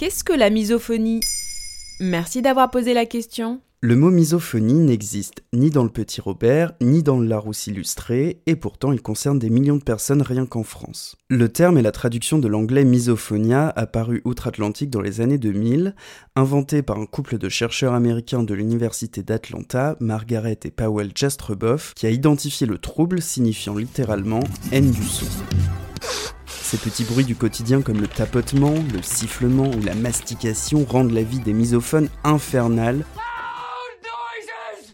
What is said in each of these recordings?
Qu'est-ce que la misophonie? Merci d'avoir posé la question. Le mot misophonie n'existe ni dans le Petit Robert, ni dans le Larousse illustré, et pourtant il concerne des millions de personnes rien qu'en France. Le terme est la traduction de l'anglais misophonia, apparu outre-Atlantique dans les années 2000, inventé par un couple de chercheurs américains de l'université d'Atlanta, Margaret et Powell Jastreboff, qui a identifié le trouble signifiant littéralement haine du son. Ces petits bruits du quotidien comme le tapotement, le sifflement ou la mastication rendent la vie des misophones infernale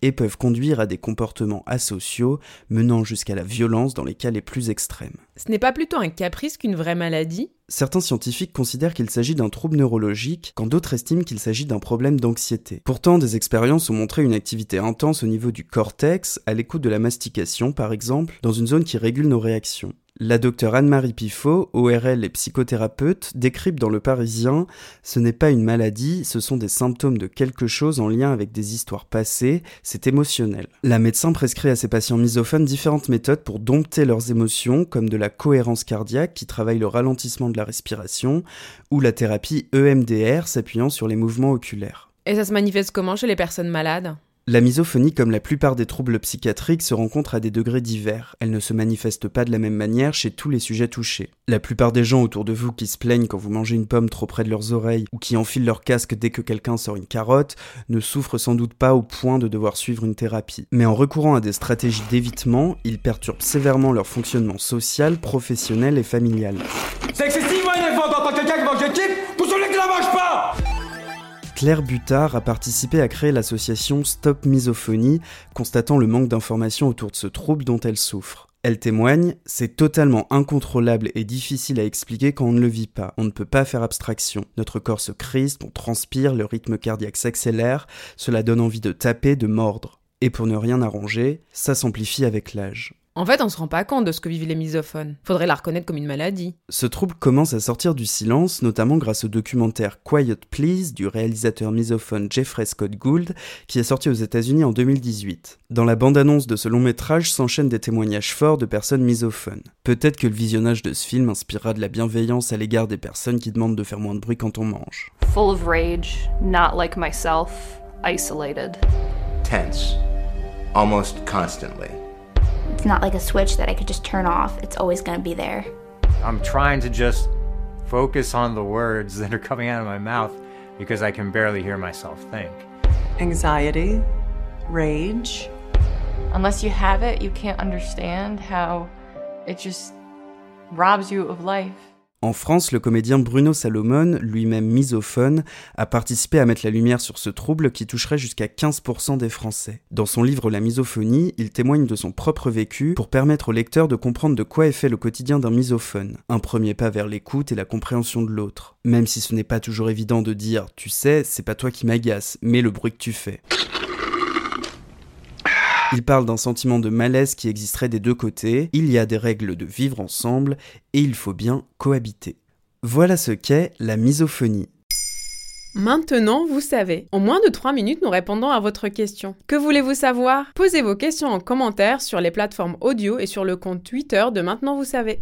et peuvent conduire à des comportements asociaux menant jusqu'à la violence dans les cas les plus extrêmes. Ce n'est pas plutôt un caprice qu'une vraie maladie? Certains scientifiques considèrent qu'il s'agit d'un trouble neurologique, quand d'autres estiment qu'il s'agit d'un problème d'anxiété. Pourtant, des expériences ont montré une activité intense au niveau du cortex, à l'écoute de la mastication par exemple, dans une zone qui régule nos réactions. La docteure Anne-Marie Pifot, ORL et psychothérapeute, décrypte dans Le Parisien Ce n'est pas une maladie, ce sont des symptômes de quelque chose en lien avec des histoires passées, c'est émotionnel. La médecin prescrit à ses patients misophones différentes méthodes pour dompter leurs émotions, comme de la cohérence cardiaque qui travaille le ralentissement de la respiration, ou la thérapie EMDR s'appuyant sur les mouvements oculaires. Et ça se manifeste comment chez les personnes malades? La misophonie, comme la plupart des troubles psychiatriques, se rencontre à des degrés divers. Elle ne se manifeste pas de la même manière chez tous les sujets touchés. La plupart des gens autour de vous qui se plaignent quand vous mangez une pomme trop près de leurs oreilles ou qui enfilent leur casque dès que quelqu'un sort une carotte ne souffrent sans doute pas au point de devoir suivre une thérapie. Mais en recourant à des stratégies d'évitement, ils perturbent sévèrement leur fonctionnement social, professionnel et familial. C'est excessivement d'entendre quelqu'un qui mange la mange pas Claire Butard a participé à créer l'association Stop Misophonie, constatant le manque d'informations autour de ce trouble dont elle souffre. Elle témoigne, c'est totalement incontrôlable et difficile à expliquer quand on ne le vit pas. On ne peut pas faire abstraction. Notre corps se crispe, on transpire, le rythme cardiaque s'accélère, cela donne envie de taper, de mordre. Et pour ne rien arranger, ça s'amplifie avec l'âge. En fait, on se rend pas compte de ce que vivent les misophones. Faudrait la reconnaître comme une maladie. Ce trouble commence à sortir du silence, notamment grâce au documentaire Quiet Please du réalisateur misophone Jeffrey Scott Gould, qui est sorti aux États-Unis en 2018. Dans la bande-annonce de ce long métrage s'enchaînent des témoignages forts de personnes misophones. Peut-être que le visionnage de ce film inspirera de la bienveillance à l'égard des personnes qui demandent de faire moins de bruit quand on mange. Full of rage, not like myself, isolated. Tense. Almost constantly. It's not like a switch that I could just turn off. It's always going to be there. I'm trying to just focus on the words that are coming out of my mouth because I can barely hear myself think. Anxiety, rage. Unless you have it, you can't understand how it just robs you of life. En France, le comédien Bruno Salomon, lui-même misophone, a participé à mettre la lumière sur ce trouble qui toucherait jusqu'à 15% des Français. Dans son livre La misophonie, il témoigne de son propre vécu pour permettre au lecteur de comprendre de quoi est fait le quotidien d'un misophone. Un premier pas vers l'écoute et la compréhension de l'autre. Même si ce n'est pas toujours évident de dire, tu sais, c'est pas toi qui m'agace, mais le bruit que tu fais. Il parle d'un sentiment de malaise qui existerait des deux côtés, il y a des règles de vivre ensemble, et il faut bien cohabiter. Voilà ce qu'est la misophonie. Maintenant, vous savez. En moins de 3 minutes, nous répondons à votre question. Que voulez-vous savoir? Posez vos questions en commentaire sur les plateformes audio et sur le compte Twitter de Maintenant, vous savez.